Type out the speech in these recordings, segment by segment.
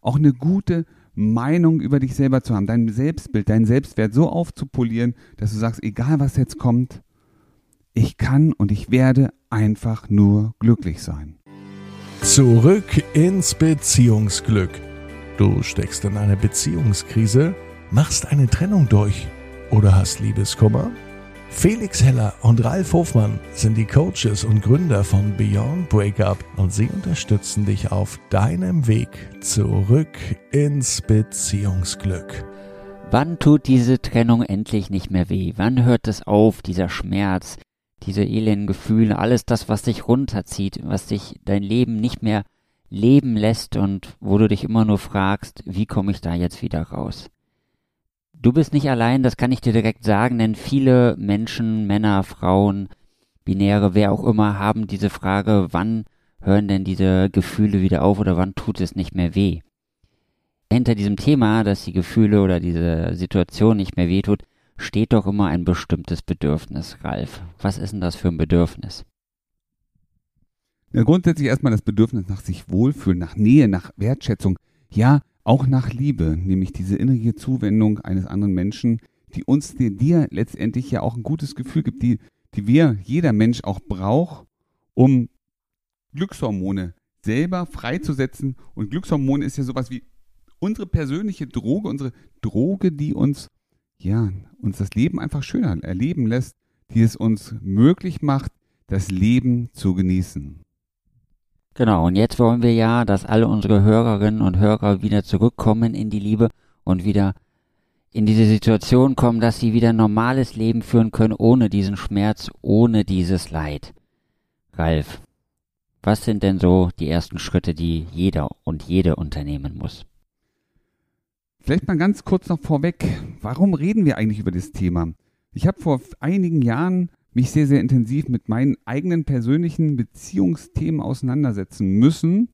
auch eine gute Meinung über dich selber zu haben, dein Selbstbild, dein Selbstwert so aufzupolieren, dass du sagst, egal was jetzt kommt, ich kann und ich werde einfach nur glücklich sein. Zurück ins Beziehungsglück. Du steckst in einer Beziehungskrise, machst eine Trennung durch oder hast Liebeskummer? Felix Heller und Ralf Hofmann sind die Coaches und Gründer von Beyond Breakup und sie unterstützen dich auf deinem Weg zurück ins Beziehungsglück. Wann tut diese Trennung endlich nicht mehr weh? Wann hört es auf, dieser Schmerz, diese elenden Gefühle, alles das, was dich runterzieht, was dich dein Leben nicht mehr leben lässt und wo du dich immer nur fragst, wie komme ich da jetzt wieder raus? Du bist nicht allein, das kann ich dir direkt sagen, denn viele Menschen, Männer, Frauen, Binäre, wer auch immer, haben diese Frage, wann hören denn diese Gefühle wieder auf oder wann tut es nicht mehr weh? Hinter diesem Thema, dass die Gefühle oder diese Situation nicht mehr wehtut, steht doch immer ein bestimmtes Bedürfnis, Ralf. Was ist denn das für ein Bedürfnis? Ja, grundsätzlich erstmal das Bedürfnis nach sich wohlfühlen, nach Nähe, nach Wertschätzung, ja, auch nach Liebe, nämlich diese innere Zuwendung eines anderen Menschen, die uns, die dir letztendlich ja auch ein gutes Gefühl gibt, die, die wir, jeder Mensch auch braucht, um Glückshormone selber freizusetzen. Und Glückshormone ist ja sowas wie unsere persönliche Droge, unsere Droge, die uns ja, uns das Leben einfach schöner erleben lässt, die es uns möglich macht, das Leben zu genießen. Genau, und jetzt wollen wir ja, dass alle unsere Hörerinnen und Hörer wieder zurückkommen in die Liebe und wieder in diese Situation kommen, dass sie wieder ein normales Leben führen können, ohne diesen Schmerz, ohne dieses Leid. Ralf, was sind denn so die ersten Schritte, die jeder und jede unternehmen muss? Vielleicht mal ganz kurz noch vorweg, warum reden wir eigentlich über das Thema? Ich habe vor einigen Jahren mich sehr, sehr intensiv mit meinen eigenen persönlichen Beziehungsthemen auseinandersetzen müssen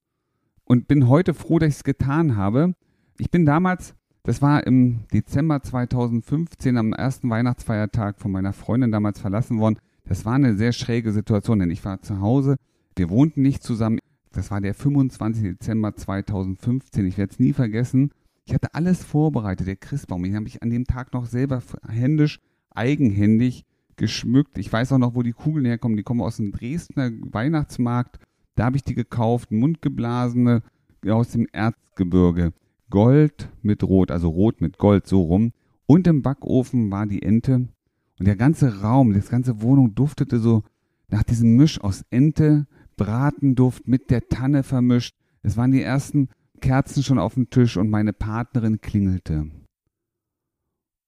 und bin heute froh, dass ich es getan habe. Ich bin damals, das war im Dezember 2015 am ersten Weihnachtsfeiertag von meiner Freundin damals verlassen worden. Das war eine sehr schräge Situation, denn ich war zu Hause, wir wohnten nicht zusammen. Das war der 25. Dezember 2015, ich werde es nie vergessen. Ich hatte alles vorbereitet, der Christbaum. Den habe ich an dem Tag noch selber händisch, eigenhändig geschmückt. Ich weiß auch noch, wo die Kugeln herkommen. Die kommen aus dem Dresdner Weihnachtsmarkt. Da habe ich die gekauft. Mundgeblasene aus dem Erzgebirge. Gold mit Rot, also Rot mit Gold, so rum. Und im Backofen war die Ente. Und der ganze Raum, das ganze Wohnung duftete so nach diesem Misch aus Ente, Bratenduft mit der Tanne vermischt. Es waren die ersten Kerzen schon auf dem Tisch und meine Partnerin klingelte.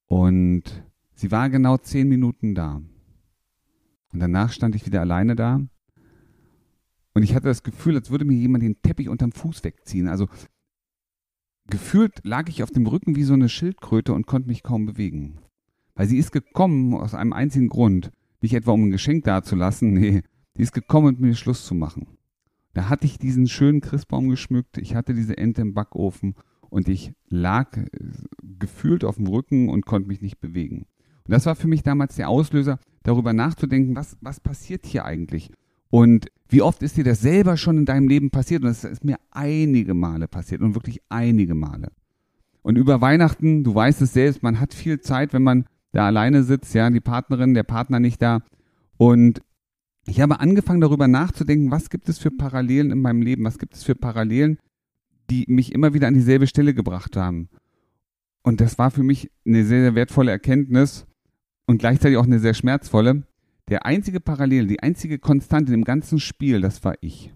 Und sie war genau zehn Minuten da. Und danach stand ich wieder alleine da. Und ich hatte das Gefühl, als würde mir jemand den Teppich unterm Fuß wegziehen. Also gefühlt lag ich auf dem Rücken wie so eine Schildkröte und konnte mich kaum bewegen. Weil sie ist gekommen aus einem einzigen Grund. Nicht etwa um ein Geschenk dazulassen, nee, die ist gekommen, um mir Schluss zu machen. Da hatte ich diesen schönen Christbaum geschmückt, ich hatte diese Ente im Backofen und ich lag äh, gefühlt auf dem Rücken und konnte mich nicht bewegen. Und das war für mich damals der Auslöser, darüber nachzudenken, was, was passiert hier eigentlich? Und wie oft ist dir das selber schon in deinem Leben passiert? Und das ist mir einige Male passiert und wirklich einige Male. Und über Weihnachten, du weißt es selbst, man hat viel Zeit, wenn man da alleine sitzt, ja, die Partnerin, der Partner nicht da. Und ich habe angefangen darüber nachzudenken, was gibt es für Parallelen in meinem Leben, was gibt es für Parallelen, die mich immer wieder an dieselbe Stelle gebracht haben. Und das war für mich eine sehr, sehr wertvolle Erkenntnis und gleichzeitig auch eine sehr schmerzvolle. Der einzige Parallel, die einzige Konstante im ganzen Spiel, das war ich.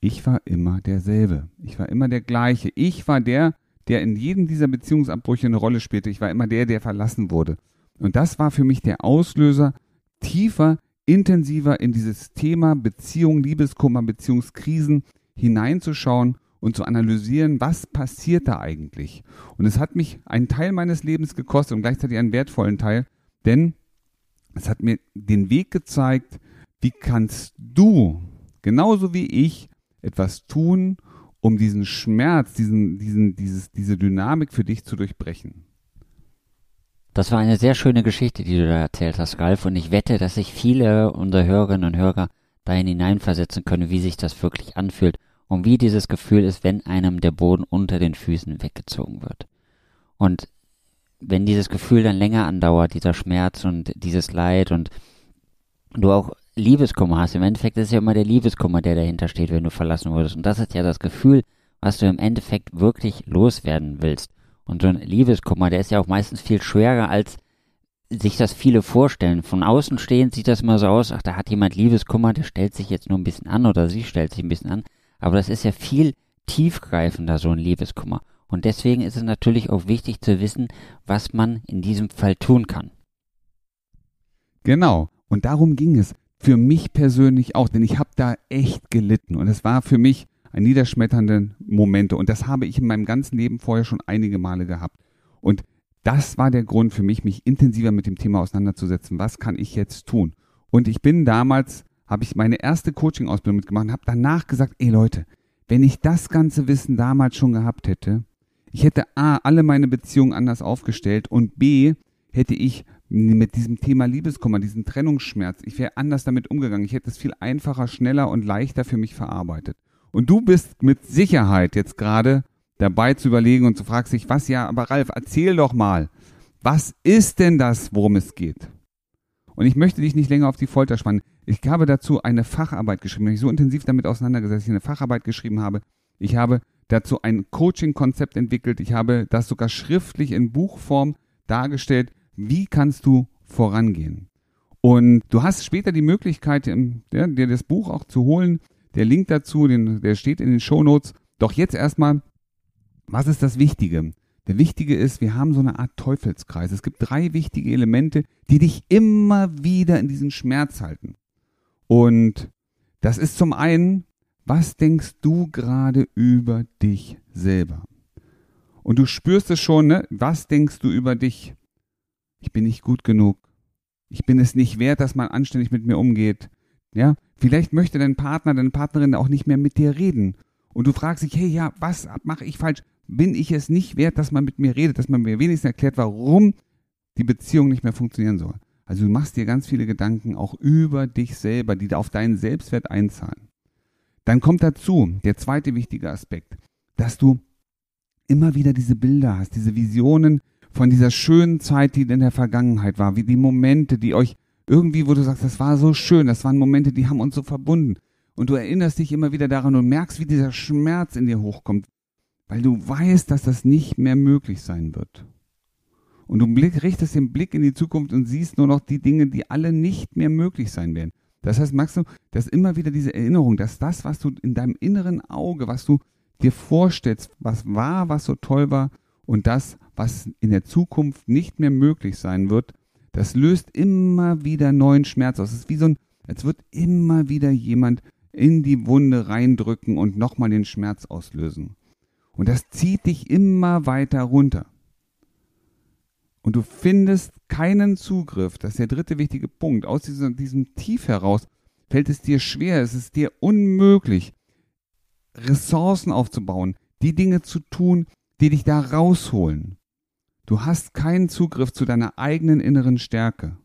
Ich war immer derselbe. Ich war immer der gleiche. Ich war der, der in jedem dieser Beziehungsabbrüche eine Rolle spielte. Ich war immer der, der verlassen wurde. Und das war für mich der Auslöser, tiefer intensiver in dieses Thema Beziehung, Liebeskummer, Beziehungskrisen hineinzuschauen und zu analysieren, was passiert da eigentlich. Und es hat mich einen Teil meines Lebens gekostet und gleichzeitig einen wertvollen Teil, denn es hat mir den Weg gezeigt, wie kannst du, genauso wie ich, etwas tun, um diesen Schmerz, diesen, diesen, dieses, diese Dynamik für dich zu durchbrechen. Das war eine sehr schöne Geschichte, die du da erzählt hast, Ralf, und ich wette, dass sich viele unserer Hörerinnen und Hörer dahin hineinversetzen können, wie sich das wirklich anfühlt und wie dieses Gefühl ist, wenn einem der Boden unter den Füßen weggezogen wird. Und wenn dieses Gefühl dann länger andauert, dieser Schmerz und dieses Leid und du auch Liebeskummer hast, im Endeffekt ist ja immer der Liebeskummer, der dahinter steht, wenn du verlassen wurdest. Und das ist ja das Gefühl, was du im Endeffekt wirklich loswerden willst. Und so ein Liebeskummer, der ist ja auch meistens viel schwerer, als sich das viele vorstellen. Von außen stehend sieht das immer so aus, ach, da hat jemand Liebeskummer, der stellt sich jetzt nur ein bisschen an oder sie stellt sich ein bisschen an. Aber das ist ja viel tiefgreifender, so ein Liebeskummer. Und deswegen ist es natürlich auch wichtig zu wissen, was man in diesem Fall tun kann. Genau. Und darum ging es für mich persönlich auch, denn ich habe da echt gelitten. Und es war für mich ein niederschmetternde Momente. Und das habe ich in meinem ganzen Leben vorher schon einige Male gehabt. Und das war der Grund für mich, mich intensiver mit dem Thema auseinanderzusetzen. Was kann ich jetzt tun? Und ich bin damals, habe ich meine erste Coaching-Ausbildung mitgemacht und habe danach gesagt, ey Leute, wenn ich das ganze Wissen damals schon gehabt hätte, ich hätte A, alle meine Beziehungen anders aufgestellt und B, hätte ich mit diesem Thema Liebeskummer, diesem Trennungsschmerz, ich wäre anders damit umgegangen. Ich hätte es viel einfacher, schneller und leichter für mich verarbeitet. Und du bist mit Sicherheit jetzt gerade dabei zu überlegen und zu fragst dich, was ja, aber Ralf, erzähl doch mal, was ist denn das, worum es geht? Und ich möchte dich nicht länger auf die Folter spannen. Ich habe dazu eine Facharbeit geschrieben, ich so intensiv damit auseinandergesetzt, dass ich eine Facharbeit geschrieben habe. Ich habe dazu ein Coaching-Konzept entwickelt. Ich habe das sogar schriftlich in Buchform dargestellt. Wie kannst du vorangehen? Und du hast später die Möglichkeit, dir das Buch auch zu holen. Der Link dazu, der steht in den Show Notes. Doch jetzt erstmal, was ist das Wichtige? Der Wichtige ist, wir haben so eine Art Teufelskreis. Es gibt drei wichtige Elemente, die dich immer wieder in diesen Schmerz halten. Und das ist zum einen was denkst du gerade über dich selber? Und du spürst es schon, ne? Was denkst du über dich? Ich bin nicht gut genug. Ich bin es nicht wert, dass man anständig mit mir umgeht. Ja? Vielleicht möchte dein Partner, deine Partnerin auch nicht mehr mit dir reden. Und du fragst dich, hey, ja, was mache ich falsch? Bin ich es nicht wert, dass man mit mir redet, dass man mir wenigstens erklärt, warum die Beziehung nicht mehr funktionieren soll? Also du machst dir ganz viele Gedanken auch über dich selber, die auf deinen Selbstwert einzahlen. Dann kommt dazu der zweite wichtige Aspekt, dass du immer wieder diese Bilder hast, diese Visionen von dieser schönen Zeit, die in der Vergangenheit war, wie die Momente, die euch irgendwie, wo du sagst, das war so schön, das waren Momente, die haben uns so verbunden. Und du erinnerst dich immer wieder daran und merkst, wie dieser Schmerz in dir hochkommt, weil du weißt, dass das nicht mehr möglich sein wird. Und du richtest den Blick in die Zukunft und siehst nur noch die Dinge, die alle nicht mehr möglich sein werden. Das heißt, magst du, dass immer wieder diese Erinnerung, dass das, was du in deinem inneren Auge, was du dir vorstellst, was war, was so toll war und das, was in der Zukunft nicht mehr möglich sein wird, das löst immer wieder neuen Schmerz aus. Es ist wie so ein, als wird immer wieder jemand in die Wunde reindrücken und nochmal den Schmerz auslösen. Und das zieht dich immer weiter runter und du findest keinen Zugriff, das ist der dritte wichtige Punkt, aus diesem, diesem Tief heraus fällt es dir schwer, es ist dir unmöglich, Ressourcen aufzubauen, die Dinge zu tun, die dich da rausholen. Du hast keinen Zugriff zu deiner eigenen inneren Stärke.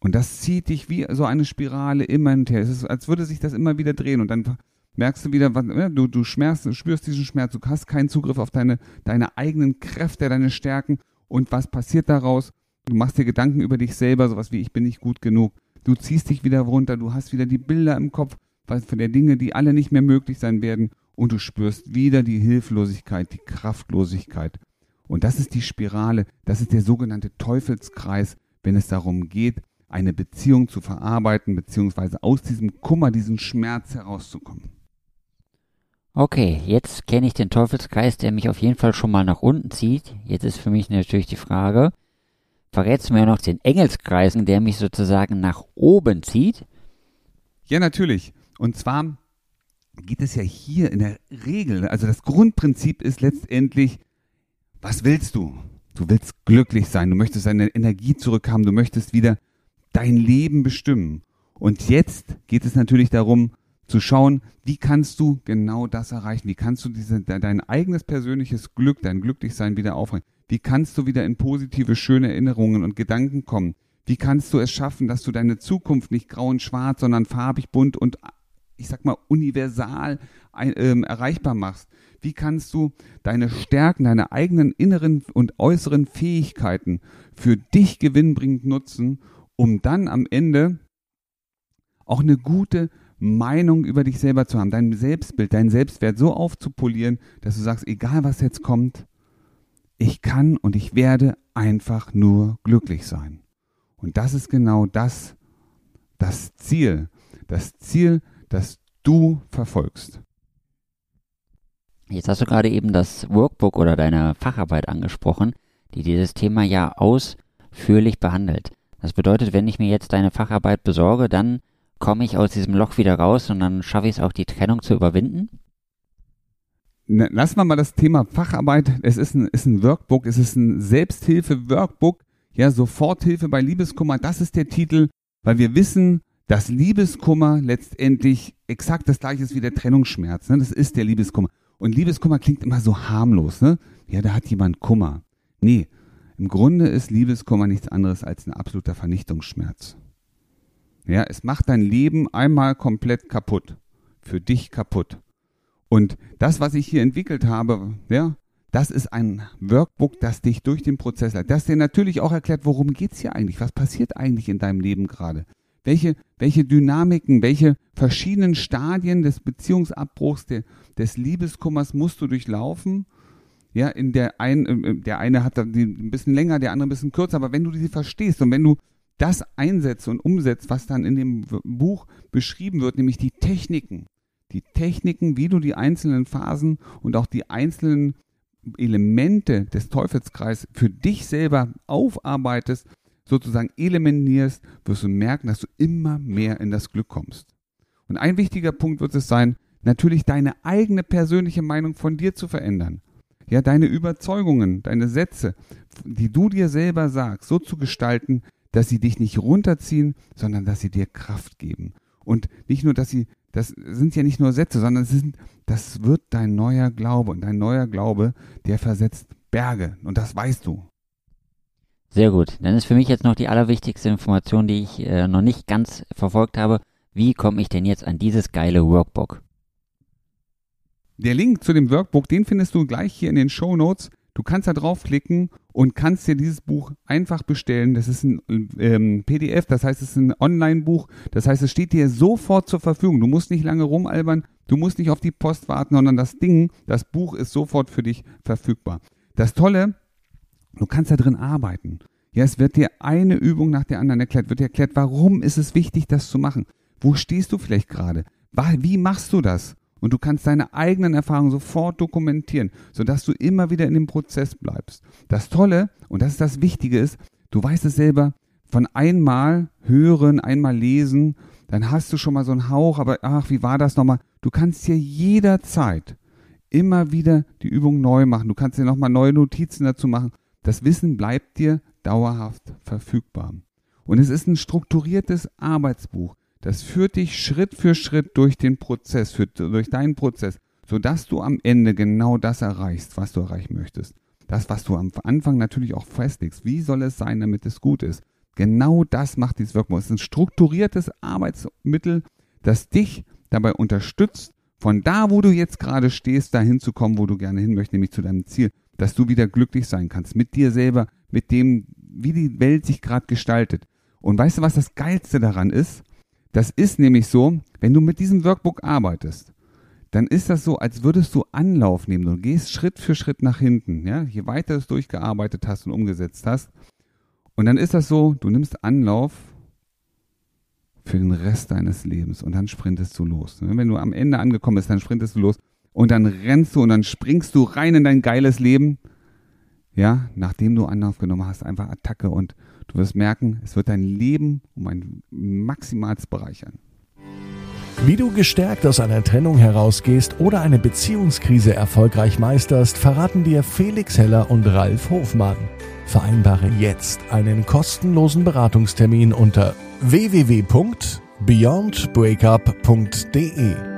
Und das zieht dich wie so eine Spirale immer hinterher. Es ist, als würde sich das immer wieder drehen und dann merkst du wieder, du, du schmerzt, spürst diesen Schmerz, du hast keinen Zugriff auf deine, deine eigenen Kräfte, deine Stärken und was passiert daraus? Du machst dir Gedanken über dich selber, sowas wie ich bin nicht gut genug. Du ziehst dich wieder runter, du hast wieder die Bilder im Kopf von der Dinge, die alle nicht mehr möglich sein werden und du spürst wieder die Hilflosigkeit, die Kraftlosigkeit. Und das ist die Spirale, das ist der sogenannte Teufelskreis, wenn es darum geht, eine Beziehung zu verarbeiten, beziehungsweise aus diesem Kummer, diesem Schmerz herauszukommen. Okay, jetzt kenne ich den Teufelskreis, der mich auf jeden Fall schon mal nach unten zieht. Jetzt ist für mich natürlich die Frage, verrätst du mir noch den Engelskreisen, der mich sozusagen nach oben zieht? Ja, natürlich. Und zwar geht es ja hier in der Regel, also das Grundprinzip ist letztendlich, was willst du? Du willst glücklich sein, du möchtest deine Energie zurückhaben, du möchtest wieder dein Leben bestimmen. Und jetzt geht es natürlich darum, zu schauen, wie kannst du genau das erreichen? Wie kannst du diese, dein eigenes persönliches Glück, dein Glücklichsein wieder aufbringen? Wie kannst du wieder in positive, schöne Erinnerungen und Gedanken kommen? Wie kannst du es schaffen, dass du deine Zukunft nicht grau und schwarz, sondern farbig, bunt und ich sag mal, universal ähm, erreichbar machst? Wie kannst du deine Stärken, deine eigenen inneren und äußeren Fähigkeiten für dich gewinnbringend nutzen, um dann am Ende auch eine gute Meinung über dich selber zu haben, dein Selbstbild, dein Selbstwert so aufzupolieren, dass du sagst, egal was jetzt kommt, ich kann und ich werde einfach nur glücklich sein. Und das ist genau das, das Ziel, das Ziel, das du verfolgst. Jetzt hast du gerade eben das Workbook oder deine Facharbeit angesprochen, die dieses Thema ja ausführlich behandelt. Das bedeutet, wenn ich mir jetzt deine Facharbeit besorge, dann komme ich aus diesem Loch wieder raus und dann schaffe ich es auch, die Trennung zu überwinden? Lassen wir mal das Thema Facharbeit. Es ist ein, ist ein Workbook, es ist ein Selbsthilfe-Workbook. Ja, Soforthilfe bei Liebeskummer. Das ist der Titel, weil wir wissen, dass Liebeskummer letztendlich exakt das gleiche ist wie der Trennungsschmerz. Ne? Das ist der Liebeskummer. Und Liebeskummer klingt immer so harmlos. Ne? Ja, da hat jemand Kummer. Nee, im Grunde ist Liebeskummer nichts anderes als ein absoluter Vernichtungsschmerz. Ja, es macht dein Leben einmal komplett kaputt. Für dich kaputt. Und das, was ich hier entwickelt habe, ja, das ist ein Workbook, das dich durch den Prozess leitet. Das dir natürlich auch erklärt, worum geht's hier eigentlich? Was passiert eigentlich in deinem Leben gerade? Welche, welche Dynamiken, welche verschiedenen Stadien des Beziehungsabbruchs, der, des Liebeskummers musst du durchlaufen? Ja, in der ein, äh, der eine hat ein bisschen länger, der andere ein bisschen kürzer, aber wenn du diese verstehst und wenn du das einsetzt und umsetzt, was dann in dem Buch beschrieben wird, nämlich die Techniken. Die Techniken, wie du die einzelnen Phasen und auch die einzelnen Elemente des Teufelskreises für dich selber aufarbeitest, sozusagen eliminierst, wirst du merken, dass du immer mehr in das Glück kommst. Und ein wichtiger Punkt wird es sein, natürlich deine eigene persönliche Meinung von dir zu verändern. Ja, deine Überzeugungen, deine Sätze, die du dir selber sagst, so zu gestalten, dass sie dich nicht runterziehen, sondern dass sie dir Kraft geben. Und nicht nur, dass sie, das sind ja nicht nur Sätze, sondern es sind, das wird dein neuer Glaube. Und dein neuer Glaube, der versetzt Berge. Und das weißt du. Sehr gut. Dann ist für mich jetzt noch die allerwichtigste Information, die ich äh, noch nicht ganz verfolgt habe. Wie komme ich denn jetzt an dieses geile Workbook? Der Link zu dem Workbook, den findest du gleich hier in den Show Notes. Du kannst da draufklicken und kannst dir dieses Buch einfach bestellen. Das ist ein ähm, PDF, das heißt, es ist ein Online-Buch. Das heißt, es steht dir sofort zur Verfügung. Du musst nicht lange rumalbern, du musst nicht auf die Post warten, sondern das Ding, das Buch ist sofort für dich verfügbar. Das Tolle, du kannst da drin arbeiten. Ja, es wird dir eine Übung nach der anderen erklärt, wird dir erklärt, warum ist es wichtig, das zu machen. Wo stehst du vielleicht gerade? Wie machst du das? Und du kannst deine eigenen Erfahrungen sofort dokumentieren, sodass du immer wieder in dem Prozess bleibst. Das Tolle, und das ist das Wichtige ist, du weißt es selber, von einmal hören, einmal lesen, dann hast du schon mal so einen Hauch, aber ach, wie war das nochmal? Du kannst hier jederzeit immer wieder die Übung neu machen. Du kannst dir nochmal neue Notizen dazu machen. Das Wissen bleibt dir dauerhaft verfügbar. Und es ist ein strukturiertes Arbeitsbuch. Das führt dich Schritt für Schritt durch den Prozess, für, durch deinen Prozess, sodass du am Ende genau das erreichst, was du erreichen möchtest. Das, was du am Anfang natürlich auch festlegst. Wie soll es sein, damit es gut ist? Genau das macht dieses Workbook. Es ist ein strukturiertes Arbeitsmittel, das dich dabei unterstützt, von da, wo du jetzt gerade stehst, dahin zu kommen, wo du gerne hin möchtest, nämlich zu deinem Ziel, dass du wieder glücklich sein kannst mit dir selber, mit dem, wie die Welt sich gerade gestaltet. Und weißt du, was das Geilste daran ist? Das ist nämlich so, wenn du mit diesem Workbook arbeitest, dann ist das so, als würdest du Anlauf nehmen. Du gehst Schritt für Schritt nach hinten, ja, je weiter du es durchgearbeitet hast und umgesetzt hast. Und dann ist das so, du nimmst Anlauf für den Rest deines Lebens und dann sprintest du los. Wenn du am Ende angekommen bist, dann sprintest du los und dann rennst du und dann springst du rein in dein geiles Leben. Ja, nachdem du Anlauf genommen hast, einfach Attacke und Du wirst merken, es wird dein Leben um ein Maximals bereichern. Wie du gestärkt aus einer Trennung herausgehst oder eine Beziehungskrise erfolgreich meisterst, verraten dir Felix Heller und Ralf Hofmann. Vereinbare jetzt einen kostenlosen Beratungstermin unter www.beyondbreakup.de.